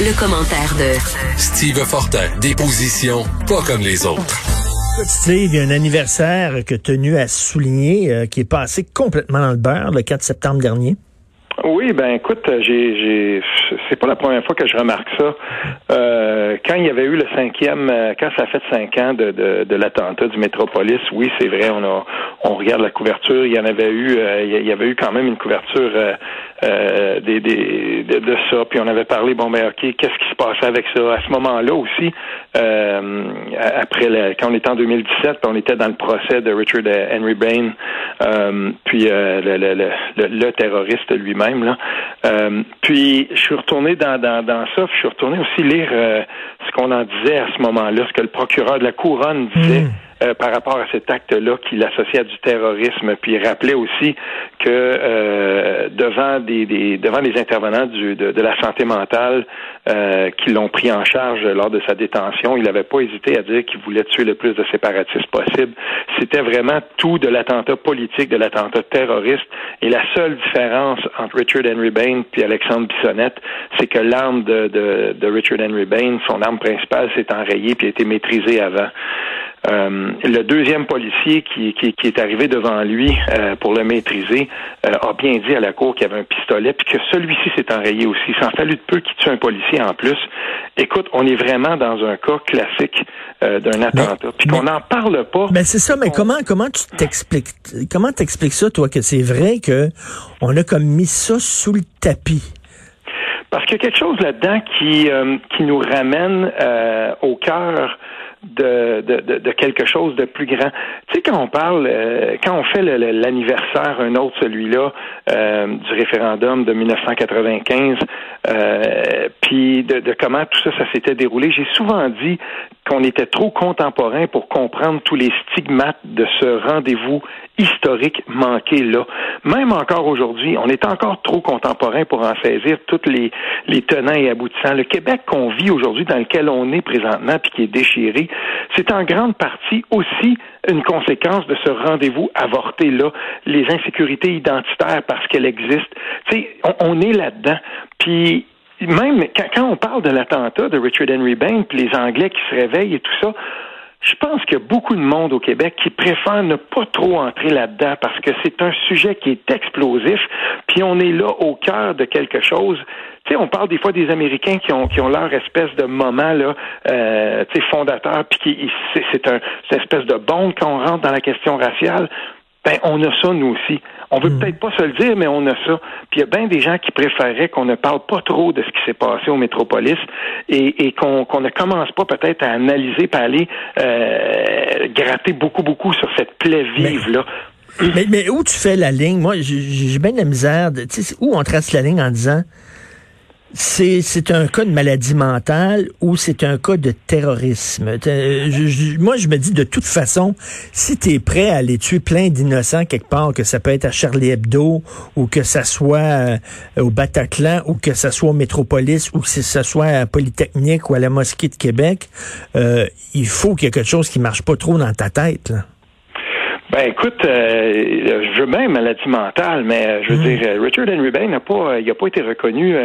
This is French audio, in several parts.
Le commentaire de Steve Fortin, des positions pas comme les autres. Steve, il y a un anniversaire que tenu à souligner euh, qui est passé complètement dans le beurre le 4 septembre dernier. Oui, ben écoute, j'ai, j'ai, c'est pas la première fois que je remarque ça. Euh, quand il y avait eu le cinquième, euh, quand ça a fait cinq ans de, de, de l'attentat du Métropolis, oui, c'est vrai, on a, on regarde la couverture. Il y en avait eu, euh, il y avait eu quand même une couverture euh, des, des, de, de, ça. Puis on avait parlé, bon ben ok, qu'est-ce qui se passait avec ça à ce moment-là aussi. après, le, quand on était en 2017, puis on était dans le procès de Richard Henry Bain, puis le, le, le, le terroriste lui-même. Euh, puis je suis retourné dans, dans, dans ça, puis je suis retourné aussi lire euh, ce qu'on en disait à ce moment-là, ce que le procureur de la couronne disait. Hmm. Euh, par rapport à cet acte-là qu'il associait à du terrorisme. Puis il rappelait aussi que euh, devant des, devant les intervenants du, de, de, la santé mentale euh, qui l'ont pris en charge lors de sa détention, il n'avait pas hésité à dire qu'il voulait tuer le plus de séparatistes possible. C'était vraiment tout de l'attentat politique, de l'attentat terroriste. Et la seule différence entre Richard Henry Bain puis Alexandre Bissonnette, c'est que l'arme de, de, de Richard Henry Bain, son arme principale, s'est enrayée puis a été maîtrisée avant. Euh, le deuxième policier qui, qui, qui, est arrivé devant lui euh, pour le maîtriser euh, a bien dit à la cour qu'il y avait un pistolet, puis que celui-ci s'est enrayé aussi. Il s'en fallut de peu qu'il tue un policier en plus. Écoute, on est vraiment dans un cas classique d'un attentat, puis qu'on n'en parle pas. Mais c'est ça, mais comment comment tu t'expliques comment t'expliques ça, toi, que c'est vrai que on a comme mis ça sous le tapis? Parce qu'il y a quelque chose là-dedans qui, qui nous ramène au cœur de, de, de, quelque chose de plus grand. Tu sais, quand on parle, euh, quand on fait l'anniversaire, un autre, celui-là, euh, du référendum de 1995, euh, puis de, de, comment tout ça, ça s'était déroulé, j'ai souvent dit qu'on était trop contemporain pour comprendre tous les stigmates de ce rendez-vous historique manqué là. Même encore aujourd'hui, on est encore trop contemporain pour en saisir toutes les, les tenants et aboutissants. Le Québec qu'on vit aujourd'hui, dans lequel on est présentement, puis qui est déchiré, c'est en grande partie aussi une conséquence de ce rendez-vous avorté là, les insécurités identitaires parce qu'elles existent. Tu sais, on, on est là-dedans. Puis même quand, on parle de l'attentat de Richard Henry Bain, puis les Anglais qui se réveillent et tout ça, je pense qu'il y a beaucoup de monde au Québec qui préfère ne pas trop entrer là-dedans parce que c'est un sujet qui est explosif, puis on est là au cœur de quelque chose. Tu sais, on parle des fois des Américains qui ont qui ont leur espèce de moment là, euh, tu sais, fondateur, puis c'est un une espèce de bombe quand on rentre dans la question raciale. Ben, on a ça, nous aussi. On veut hmm. peut-être pas se le dire, mais on a ça. Puis il y a bien des gens qui préféraient qu'on ne parle pas trop de ce qui s'est passé au Métropolis et, et qu'on ne commence pas peut-être à analyser, pas aller euh, gratter beaucoup, beaucoup sur cette plaie vive-là. Mais, mais, où tu fais la ligne? Moi, j'ai bien de la misère. De, où on trace la ligne en disant c'est un cas de maladie mentale ou c'est un cas de terrorisme? moi, je me dis de toute façon, si tu prêt à aller tuer plein d'innocents quelque part, que ça peut être à Charlie Hebdo ou que ça soit euh, au Bataclan ou que ça soit au Métropolis ou que ça soit à Polytechnique ou à la Mosquée de Québec, euh, il faut quelque chose qui marche pas trop dans ta tête. Ben écoute, euh, je veux bien maladie mentale, mais euh, je veux hmm. dire, euh, Richard Henry Bain n'a pas, il a pas été reconnu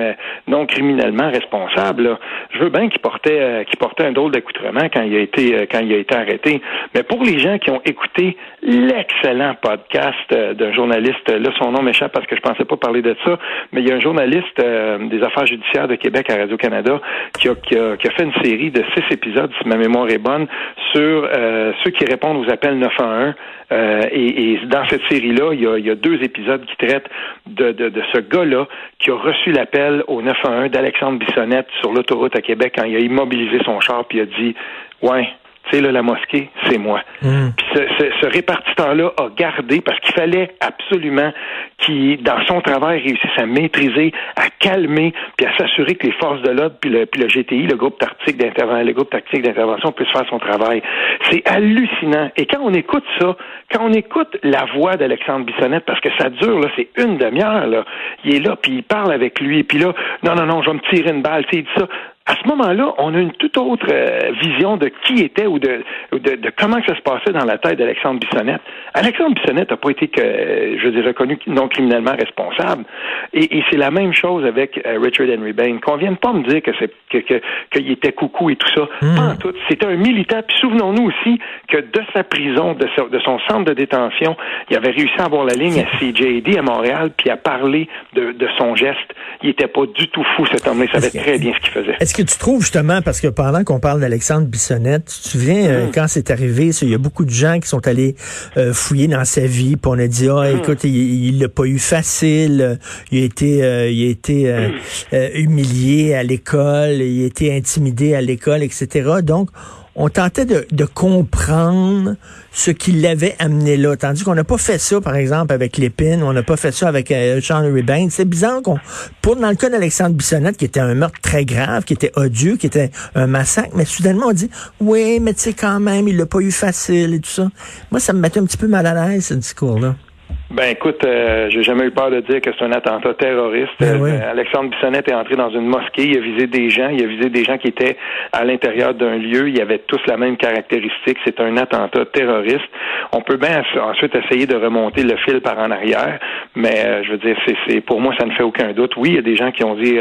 non criminellement responsable. Je veux bien qu'il portait, qu'il portait un drôle d'accoutrement quand il a été, quand il a été arrêté. Mais pour les gens qui ont écouté l'excellent podcast d'un journaliste, là son nom m'échappe parce que je pensais pas parler de ça, mais il y a un journaliste des affaires judiciaires de Québec à Radio Canada qui a, qui a, qui a fait une série de six épisodes, si ma mémoire est bonne, sur ceux qui répondent aux appels 911. Euh, et, dans cette série-là, il y, a, deux épisodes qui traitent de, de, ce gars-là qui a reçu l'appel au 911 d'Alexandre Bissonnette sur l'autoroute à Québec quand il a immobilisé son char puis il a dit Ouais, tu sais, là, la mosquée, c'est moi. Mm. Puis ce, ce, répartiteur-là a gardé, parce qu'il fallait absolument qu'il, dans son travail, réussisse à maîtriser, à calmer, puis à s'assurer que les forces de l'ordre, puis le, puis le GTI, le groupe tactique d'intervention, le groupe tactique d'intervention, puissent faire son travail. C'est hallucinant. Et quand on écoute ça, quand on écoute la voix d'Alexandre Bissonnette, parce que ça dure, là, c'est une demi-heure, là, il est là, puis il parle avec lui, puis là, non, non, non, je vais me tirer une balle, tu sais, il dit ça à ce moment-là, on a une toute autre euh, vision de qui était ou de, de, comment ça se passait dans la tête d'Alexandre Bissonnette. Alexandre Bissonnette n'a pas été que, je veux reconnu non criminellement responsable. Et, c'est la même chose avec euh, Richard Henry Bain. Qu'on vienne pas me dire que c'est que, qu'il était coucou et tout ça. Hmm. Pas en tout. C'était un militant. Puis souvenons-nous aussi que de sa prison, de, de, son centre de détention, il avait réussi à avoir la ligne à CJD à Montréal, puis à parler de, de son geste. Il était pas du tout fou, cet homme-là. Il savait très bien ce qu'il faisait que tu trouves justement, parce que pendant qu'on parle d'Alexandre Bissonnette, tu te souviens, euh, mm. quand c'est arrivé, il y a beaucoup de gens qui sont allés euh, fouiller dans sa vie, puis on a dit, ah, mm. écoute, il l'a pas eu facile, il a été, euh, il a été mm. humilié à l'école, il a été intimidé à l'école, etc. Donc, on tentait de, de comprendre ce qui l'avait amené là. Tandis qu'on n'a pas fait ça, par exemple, avec Lépine, on n'a pas fait ça avec euh, Sean Bain. C'est bizarre qu'on, pour dans le cas d'Alexandre Bissonnette, qui était un meurtre très grave, qui était odieux, qui était un massacre, mais soudainement on dit, oui, mais tu sais quand même, il l'a pas eu facile et tout ça. Moi, ça me mettait un petit peu mal à l'aise, ce discours-là. Ben écoute, euh, j'ai jamais eu peur de dire que c'est un attentat terroriste. Ben euh, Alexandre Bissonnette est entré dans une mosquée, il a visé des gens, il a visé des gens qui étaient à l'intérieur d'un lieu, ils avaient tous la même caractéristique, c'est un attentat terroriste. On peut bien ensuite essayer de remonter le fil par en arrière, mais euh, je veux dire, c'est pour moi ça ne fait aucun doute. Oui, il y a des gens qui ont dit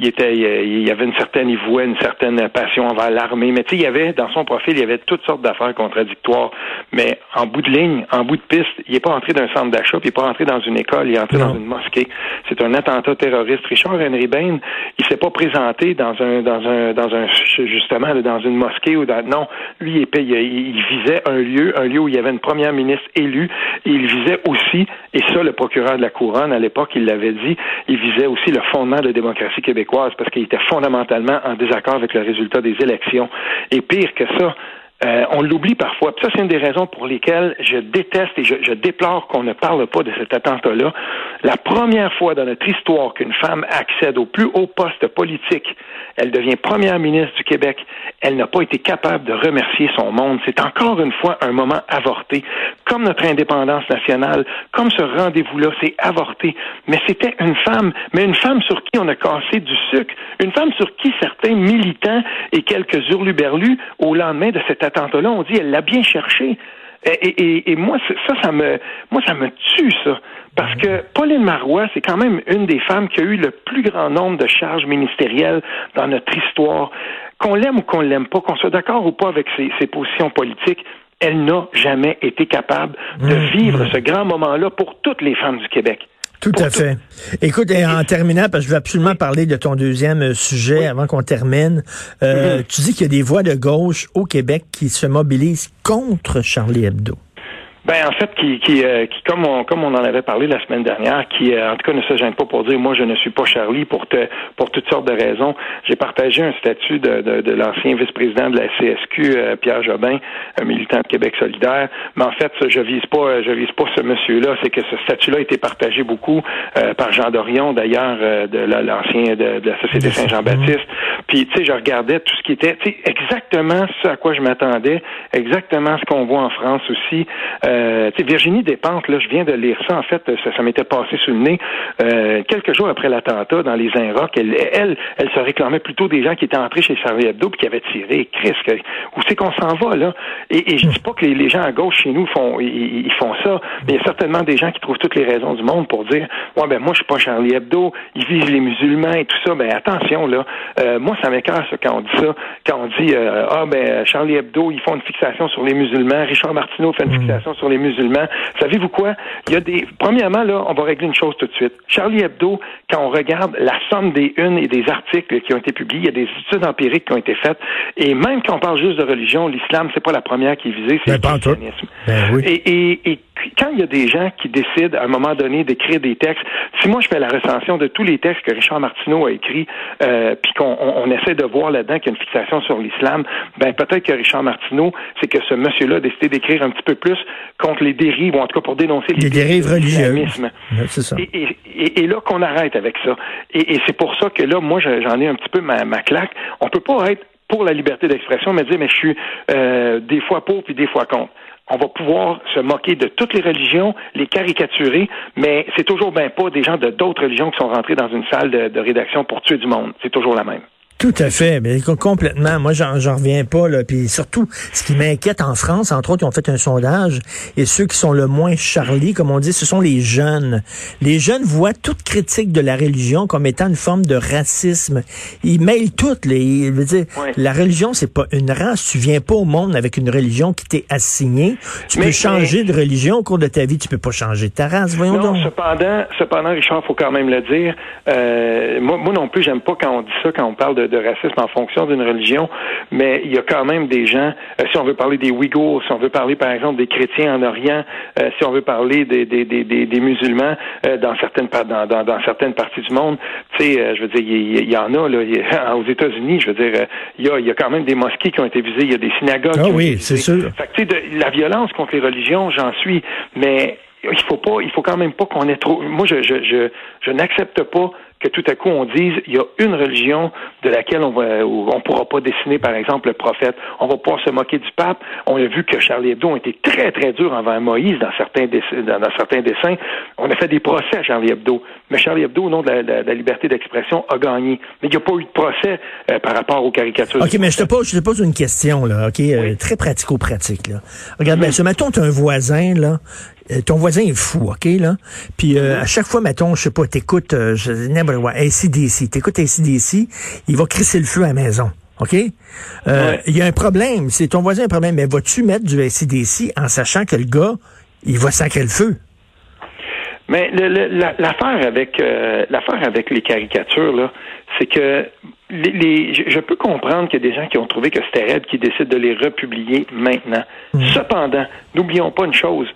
il était il y avait une certaine il vouait une certaine passion envers l'armée, mais tu sais, il y avait dans son profil, il y avait toutes sortes d'affaires contradictoires, mais en bout de ligne, en bout de piste, il n'est pas entré d'un centre d'achat, puis il n'est pas rentré dans une école, il est entré dans une mosquée. C'est un attentat terroriste. Richard Henry Bain, il s'est pas présenté dans un, dans un, dans un, justement, dans une mosquée ou dans, non, lui, il, il, visait un lieu, un lieu où il y avait une première ministre élue, et il visait aussi, et ça, le procureur de la couronne, à l'époque, il l'avait dit, il visait aussi le fondement de la démocratie québécoise parce qu'il était fondamentalement en désaccord avec le résultat des élections. Et pire que ça, euh, on l'oublie parfois. ça, c'est une des raisons pour lesquelles je déteste et je, je déplore qu'on ne parle pas de cet attentat-là. La première fois dans notre histoire qu'une femme accède au plus haut poste politique, elle devient première ministre du Québec, elle n'a pas été capable de remercier son monde. C'est encore une fois un moment avorté. Comme notre indépendance nationale, comme ce rendez-vous-là, c'est avorté. Mais c'était une femme, mais une femme sur qui on a cassé du sucre, une femme sur qui certains militants et quelques hurluberlus, au lendemain de cet attentat-là, on dit elle l'a bien cherché. Et, moi, ça, ça me, moi, ça me tue, ça. Parce que Pauline Marois, c'est quand même une des femmes qui a eu le plus grand nombre de charges ministérielles dans notre histoire. Qu'on l'aime ou qu'on l'aime pas, qu'on soit d'accord ou pas avec ses, ses positions politiques, elle n'a jamais été capable de mmh, vivre mmh. ce grand moment-là pour toutes les femmes du Québec. Tout à fait. Écoute, et en terminant, parce que je veux absolument parler de ton deuxième euh, sujet avant qu'on termine. Euh, mm-hmm. Tu dis qu'il y a des voix de gauche au Québec qui se mobilisent contre Charlie Hebdo. Ben en fait, qui, qui, euh, qui comme on comme on en avait parlé la semaine dernière, qui euh, en tout cas ne se gêne pas pour dire moi je ne suis pas Charlie pour te, pour toutes sortes de raisons. J'ai partagé un statut de, de, de l'ancien vice-président de la CSQ, euh, Pierre Jobin, un militant de Québec solidaire. Mais en fait, je vise pas je vise pas ce monsieur-là. C'est que ce statut-là a été partagé beaucoup par Jean Dorion, d'ailleurs, de l'ancien de, de, la Société Saint-Jean-Baptiste. Puis tu sais, je regardais tout ce qui était, tu sais, exactement ce à quoi je m'attendais, exactement ce qu'on voit en France aussi. Euh, Virginie Despentes, là, je viens de lire ça, en fait, ça, ça m'était passé sous le nez. Euh, quelques jours après l'attentat dans les Inrocks, elle, elle, elle se réclamait plutôt des gens qui étaient entrés chez Charlie Hebdo et qui avaient tiré. Chris, où c'est qu'on s'en va, là? Et, et je dis pas que les, gens à gauche chez nous font ils, font ça, mais il y a certainement des gens qui trouvent toutes les raisons du monde pour dire Ouais, ben moi, je suis pas Charlie Hebdo, ils visent les musulmans et tout ça. Ben attention, là. Euh, moi, ça m'écœure quand on dit ça, quand on dit Ah ben Charlie Hebdo, ils font une fixation sur les musulmans, Richard Martineau fait une mm. fixation sur les musulmans. Savez-vous quoi? Il y a des. Premièrement, là, on va régler une chose tout de suite. Charlie Hebdo, quand on regarde la somme des unes et des articles qui ont été publiés, il y a des études empiriques qui ont été faites. Et même quand on parle juste de religion, l'islam, c'est pas la première qui est visée, c'est ben, le. Ben et, quand il y a des gens qui décident à un moment donné d'écrire des textes, si moi je fais la recension de tous les textes que Richard Martineau a écrits, euh, puis qu'on essaie de voir là-dedans qu'il y a une fixation sur l'islam, ben peut-être que Richard Martineau, c'est que ce monsieur-là a décidé d'écrire un petit peu plus contre les dérives, ou en tout cas pour dénoncer les, dérives religieuses. Et, là qu'on arrête avec ça. Et, c'est pour ça que là, moi, j'en ai un petit peu ma, ma claque. On peut pas être pour la liberté d'expression, mais dire, mais je suis euh, des fois pour puis des fois contre on va pouvoir se moquer de toutes les religions, les caricaturer, mais c'est toujours bien pas des gens de d'autres religions qui sont rentrés dans une salle de rédaction pour tuer du monde. C'est toujours la même. Tout à fait, mais complètement. Moi, j'en reviens pas. Là. Puis surtout, ce qui m'inquiète en France, entre autres, ils ont fait un sondage, et ceux qui sont le moins charlie, comme on dit, ce sont les jeunes. Les jeunes voient toute critique de la religion comme étant une forme de racisme. Ils mêlent toutes. Les, dire, La religion, c'est pas une race. Tu viens pas au monde avec une religion qui t'est assignée. Tu peux changer de religion au cours de ta vie. Tu peux pas changer ta race. Voyons non, donc. Cependant, cependant, Richard, faut quand même le dire. Euh, moi, moi non plus, j'aime pas quand on dit ça, quand on parle de de, racisme en fonction d'une religion, mais il y a quand même des gens, euh, si on veut parler des Ouïghours, si on veut parler par exemple des chrétiens en Orient, euh, si on veut parler des, des, des, des musulmans euh, dans certaines dans, dans, dans, certaines parties du monde, tu sais, je veux dire, il y, en a là, aux États-Unis, je veux dire, il y a, y a quand même des mosquées qui ont été visées, il y a des synagogues. Ah oui, c'est sûr. Fait que, de, la violence contre les religions, j'en suis, mais il faut pas, il faut quand même pas qu'on ait trop. Moi, je, je, je, je n'accepte pas que tout à coup on dise il y a une religion de laquelle on va on pourra pas dessiner par exemple le prophète, on va pouvoir se moquer du pape. On a vu que Charlie Hebdo a été très très dur envers Moïse dans certains dessins, dans, certains dessins. On a fait des procès à Charlie Hebdo, mais Charlie Hebdo au nom de la, liberté d'expression a gagné. Mais il n'y a pas eu de procès euh, par rapport aux caricatures. Ok, mais je te pose je te pose une question là, ok, euh, très pratico-pratique là. Regarde, ben, mettons tu un voisin là euh, ton voisin est fou, OK, là? Puis euh, à chaque fois, mettons, je sais pas, t'écoutes euh, n'importe quoi, ACDC, t'écoutes ACDC, il va crisser le feu à la maison. OK? Euh, Il y a un problème. C'est ton voisin a un problème. Mais vas-tu mettre du ACDC en sachant que le gars, il va sacrer le feu? Mais l'affaire avec l'affaire avec les caricatures, là, c'est que les, je peux comprendre qu'il y a des gens qui ont trouvé que c'était raide qui décident de les republier maintenant. Mmh. Cependant, n'oublions pas une chose,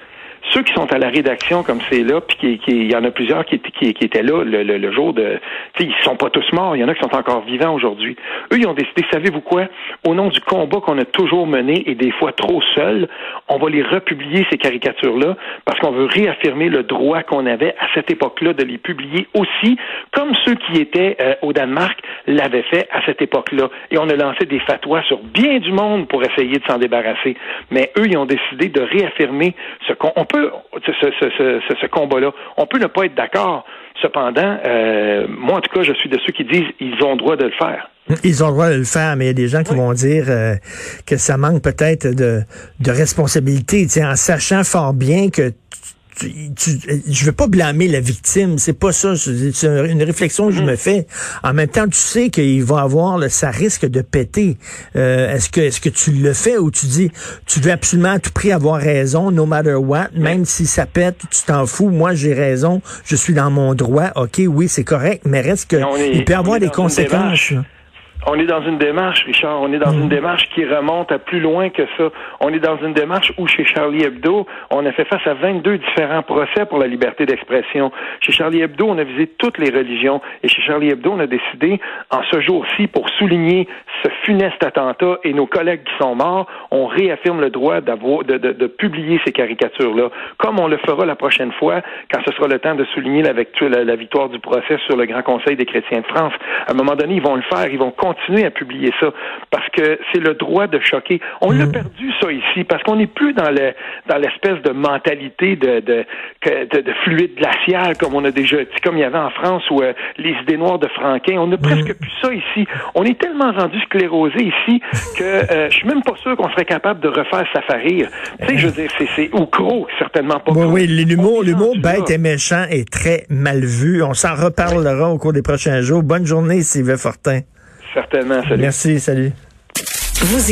ceux qui sont à la rédaction comme c'est là, puis qui, il y en a plusieurs qui, qui, qui étaient là le, le, jour de, tu sais, ils sont pas tous morts. Il y en a qui sont encore vivants aujourd'hui. Eux, ils ont décidé, savez-vous quoi? Au nom du combat qu'on a toujours mené et des fois trop seul, on va les republier ces caricatures-là parce qu'on veut réaffirmer le droit qu'on avait à cette époque-là de les publier aussi, comme ceux qui étaient euh, au Danemark l'avaient fait à cette époque-là. Et on a lancé des fatwas sur bien du monde pour essayer de s'en débarrasser. Mais eux, ils ont décidé de réaffirmer ce qu'on peut, ce, ce, ce, ce combat-là, on peut ne pas être d'accord. Cependant, euh, moi, en tout cas, je suis de ceux qui disent ils ont le droit de le faire. Ils ont le droit de le faire, mais il y a des gens qui vont dire euh, que ça manque peut-être de, de responsabilité, en sachant fort bien que tu, je veux pas blâmer la victime, c'est pas ça. C'est une réflexion que je me mm. fais. En même temps, tu sais qu'il va avoir, le, ça risque de péter. Euh, est-ce que est-ce que tu le fais ou tu dis, tu veux absolument à tout prix avoir raison, no matter what, même si ça pète, tu t'en fous. Moi, j'ai raison, je suis dans mon droit. Ok, oui, c'est correct, mais reste que il peut avoir des conséquences. On est dans une démarche, Richard, on est dans une mm. démarche qui remonte à plus loin que ça. On est dans une démarche où chez Charlie Hebdo, on a fait face à 22 différents procès pour la liberté d'expression. Chez Charlie Hebdo, on a visé toutes les religions. Et chez Charlie Hebdo, on a décidé, en ce jour-ci, pour souligner ce funeste attentat et nos collègues qui sont morts, on réaffirme le droit d'avoir, de, de, de, publier ces caricatures-là, comme on le fera la prochaine fois, quand ce sera le temps de souligner la, la, la victoire du procès sur le Grand Conseil des chrétiens de France. À un moment donné, ils vont le faire, ils vont continuer à publier ça parce que c'est le droit de choquer. On l'a mm. perdu ça ici parce qu'on n'est plus dans le dans l'espèce de mentalité de de, de, de fluide glacial comme on a déjà comme il y avait en France ou euh, les idées noires de Franquin. On n'a mm. presque plus ça ici. On est tellement rendu sclérosé ici que euh, je suis même pas sûr qu'on serait capable de refaire Safari. Tu sais, je veux dire, c'est ou gros, certainement pas. Oui, oui, l'humour, l'humour bête et méchant est très mal vu. On s'en reparlera au cours des prochains jours. Bonne journée, Sylvain Fortin. Certainement. Salut. Merci, salut. Vous